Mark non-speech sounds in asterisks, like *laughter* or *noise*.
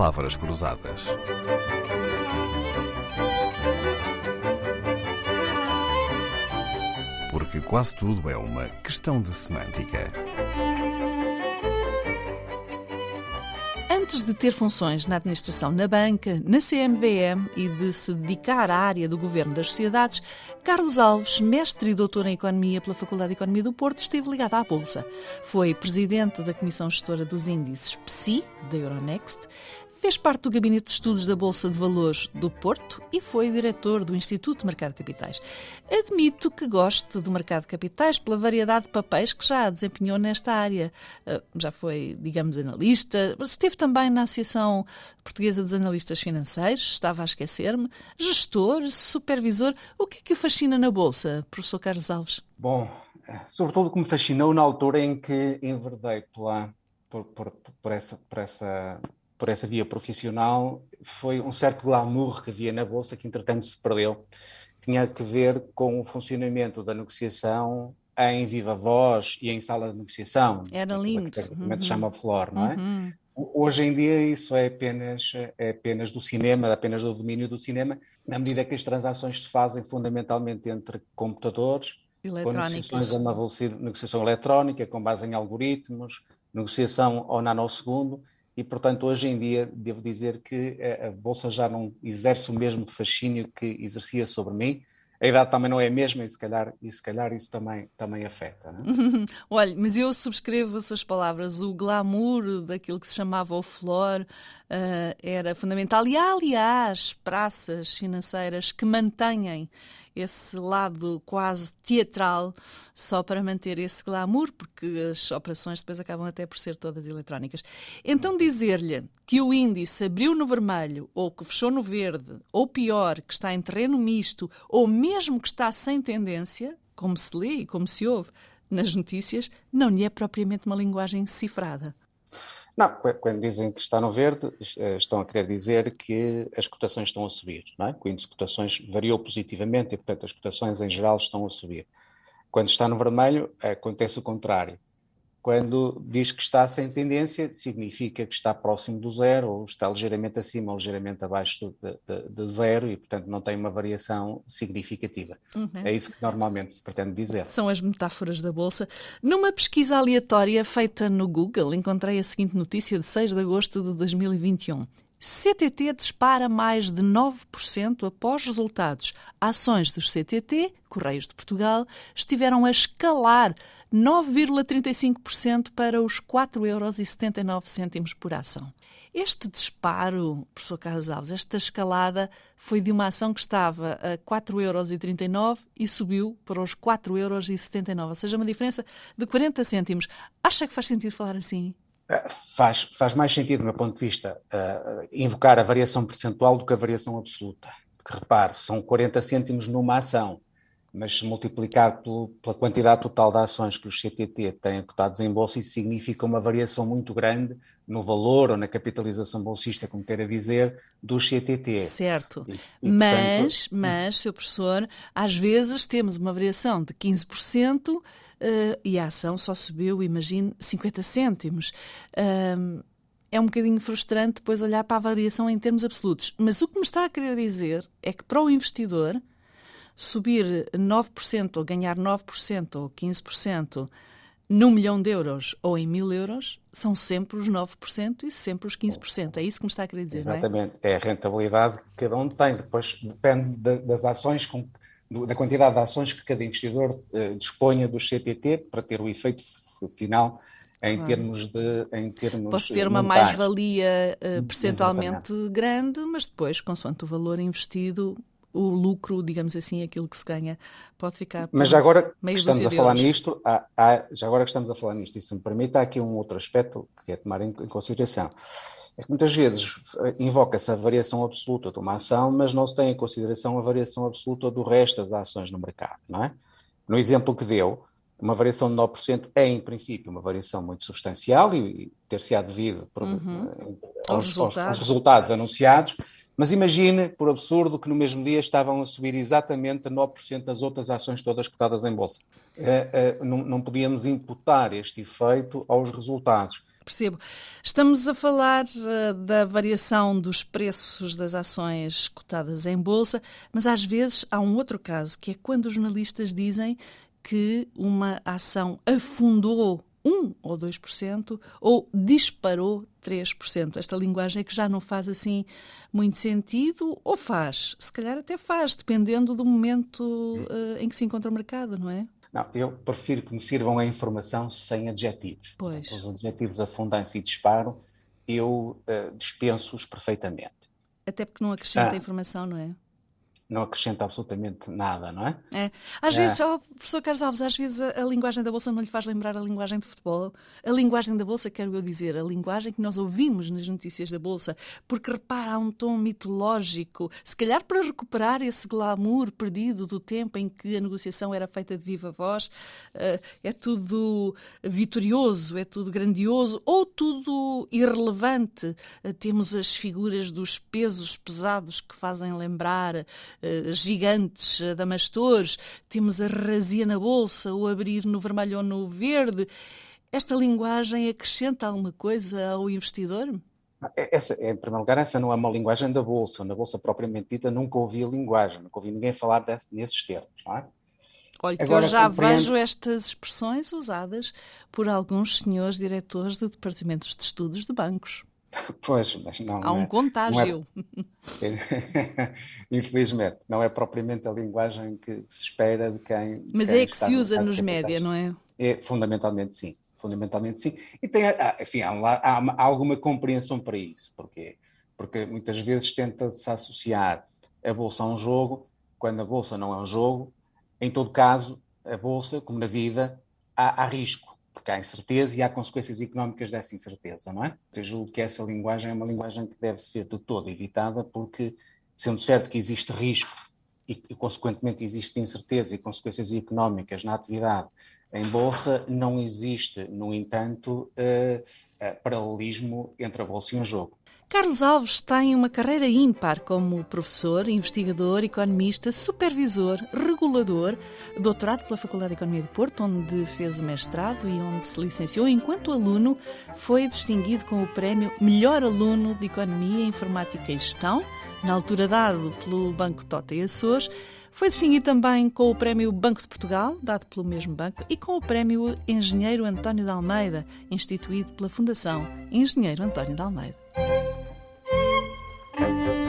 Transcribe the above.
palavras cruzadas. Porque quase tudo é uma questão de semântica. Antes de ter funções na administração na banca, na CMVM e de se dedicar à área do governo das sociedades, Carlos Alves, mestre e doutor em Economia pela Faculdade de Economia do Porto, esteve ligado à Bolsa. Foi presidente da Comissão Gestora dos Índices PSI, da Euronext, Fez parte do Gabinete de Estudos da Bolsa de Valores do Porto e foi diretor do Instituto de Mercado de Capitais. Admito que goste do mercado de capitais pela variedade de papéis que já desempenhou nesta área. Ah, já foi, digamos, analista, esteve também na Associação Portuguesa dos Analistas Financeiros, estava a esquecer-me, gestor, supervisor. O que é que o fascina na Bolsa, professor Carlos Alves? Bom, eh, sobretudo o que me fascinou na altura em que enverdei pela, por, por, por, essa, por essa por essa via profissional foi um certo glamour que havia na Bolsa que, entretanto, se perdeu. Tinha que ver com o funcionamento da negociação em viva voz e em sala de negociação. Era lindo. Que uhum. se chama Flor, não é? Uhum. Hoje em dia isso é apenas, é apenas do cinema, apenas do domínio do cinema, na medida que as transações se fazem fundamentalmente entre computadores, com negociações a uma velocidade, negociação eletrónica, com base em algoritmos, negociação ao nanosegundo, e, portanto, hoje em dia devo dizer que a Bolsa já não exerce o mesmo fascínio que exercia sobre mim. A idade também não é a mesma e se calhar, e se calhar isso também, também afeta. Não é? *laughs* Olha, mas eu subscrevo as suas palavras. O glamour daquilo que se chamava o flor uh, era fundamental. E há, aliás, praças financeiras que mantêm esse lado quase teatral só para manter esse glamour, porque as operações depois acabam até por ser todas eletrónicas. Então dizer-lhe que o índice abriu no vermelho, ou que fechou no verde, ou pior, que está em terreno misto, ou mesmo que está sem tendência, como se lê e como se ouve nas notícias, não lhe é propriamente uma linguagem cifrada. Não, quando dizem que está no verde, eh, estão a querer dizer que as cotações estão a subir, não é? O índice de cotações variou positivamente e, portanto, as cotações em geral estão a subir. Quando está no vermelho, acontece o contrário. Quando diz que está sem tendência, significa que está próximo do zero, ou está ligeiramente acima ou ligeiramente abaixo de, de, de zero, e, portanto, não tem uma variação significativa. Uhum. É isso que normalmente se pretende dizer. São as metáforas da Bolsa. Numa pesquisa aleatória feita no Google, encontrei a seguinte notícia de 6 de agosto de 2021. CTT dispara mais de 9% após resultados. Ações dos CTT, Correios de Portugal, estiveram a escalar 9,35% para os 4,79 euros por ação. Este disparo, professor Carlos Alves, esta escalada foi de uma ação que estava a 4,39 euros e subiu para os 4,79 euros, ou seja, uma diferença de 40 cêntimos. Acha que faz sentido falar assim? É, faz, faz mais sentido, do meu ponto de vista, uh, invocar a variação percentual do que a variação absoluta. Porque repare, são 40 cêntimos numa ação mas se multiplicar pelo, pela quantidade total de ações que os CTT têm cotados em bolsa, isso significa uma variação muito grande no valor ou na capitalização bolsista, como queira dizer, dos CTT. Certo. E, e, mas, portanto... mas, seu professor, às vezes temos uma variação de 15% uh, e a ação só subiu, imagine, 50 cêntimos. Uh, é um bocadinho frustrante depois olhar para a variação em termos absolutos. Mas o que me está a querer dizer é que para o investidor subir 9% ou ganhar 9% ou 15% num milhão de euros ou em mil euros, são sempre os 9% e sempre os 15%. É isso que me está a querer dizer, Exatamente. não é? é a rentabilidade que cada um tem. Depois depende das ações, com, da quantidade de ações que cada investidor uh, disponha do CTT para ter o efeito final em claro. termos de em termos Posso ter uma mais-valia uh, percentualmente Exatamente. grande, mas depois, consoante o valor investido, o lucro, digamos assim, aquilo que se ganha, pode ficar. Mas já agora que estamos a falar nisto, há, há, já agora que estamos a falar nisto, e se me permite, há aqui um outro aspecto que é tomar em, em consideração. É que muitas vezes eh, invoca-se a variação absoluta de uma ação, mas não se tem em consideração a variação absoluta do resto das ações no mercado, não é? No exemplo que deu, uma variação de 9% é, em princípio, uma variação muito substancial e, ter-se-á devido por, uhum. Eh, aos, aos, resultados. aos, resultados. anunciados, Mas imagine, por absurdo, que no mesmo dia estavam a subir exatamente a 9% das outras ações todas cotadas em bolsa. Uh, uh, não, não podíamos imputar este efeito aos resultados. Percebo. Estamos a falar uh, da variação dos preços das ações cotadas em bolsa, mas às vezes há um outro caso, que é quando os jornalistas dizem que uma ação afundou 1 ou 2% ou disparou 3%. Esta linguagem é que já não faz assim muito sentido ou faz? Se calhar até faz, dependendo do momento uh, em que se encontra o mercado, não é? Não, eu prefiro que me sirvam a informação sem adjetivos. Pois. Os adjetivos afundam-se e disparam, eu uh, dispenso-os perfeitamente. Até porque não acrescenta ah. informação, não é? Não acrescenta absolutamente nada, não é? é. Às é. vezes, oh, professor Carlos Alves, às vezes a, a, linguagem da Bolsa não lhe faz lembrar a linguagem de futebol. A linguagem da Bolsa, quero eu dizer, a linguagem que nós ouvimos nas notícias da Bolsa, porque repara, há um tom mitológico, se calhar para recuperar esse glamour perdido do tempo em que a negociação era feita de viva voz, uh, é tudo vitorioso, é tudo grandioso, ou tudo irrelevante. Uh, temos as figuras dos pesos pesados que fazem lembrar uh, gigantes, uh, damastores, temos a razia na bolsa, o abrir no vermelho ou no verde. Esta linguagem acrescenta alguma coisa ao investidor? É, essa, em primeiro lugar, essa não é uma linguagem da Bolsa. Na Bolsa propriamente dita, nunca ouvi a linguagem, nunca ouvi ninguém falar desse, nesses termos, não é? Olha, que Agora, eu já compreendo... vejo estas expressões usadas por alguns senhores diretores de departamentos de estudos de bancos. *laughs* Pois, mas não. Há um é, contágio. Não é, *laughs* infelizmente, não é propriamente a linguagem que se espera de quem. Mas quem é que se usa nos média, não é? É, fundamentalmente sim. Fundamentalmente sim. E tem, enfim, há, há, há alguma compreensão para isso. Porquê? Porque muitas vezes tenta-se associar a bolsa a um jogo, quando a bolsa não é um jogo. Em todo caso, a bolsa, como na vida, há, há risco porque há incerteza e há consequências económicas dessa incerteza, não é? Eu julgo que essa linguagem é uma linguagem que deve ser de todo evitada, porque, sendo certo que existe risco e, e consequentemente, existe incerteza e consequências económicas na atividade em Bolsa, não existe, no entanto, uh, uh, paralelismo entre a Bolsa e um jogo. Carlos Alves tem uma carreira ímpar como professor, investigador, economista, supervisor, regulador, doutorado pela Faculdade de Economia de Porto, onde fez o mestrado e onde se licenciou. Enquanto aluno, foi distinguido com o prémio Melhor Aluno de Economia, Informática e Gestão, na altura dado pelo Banco Tota e Açores. Foi distinguido também com o Prémio Banco de Portugal, dado pelo mesmo banco, e com o Prémio Engenheiro António de Almeida, instituído pela Fundação Engenheiro António de Almeida.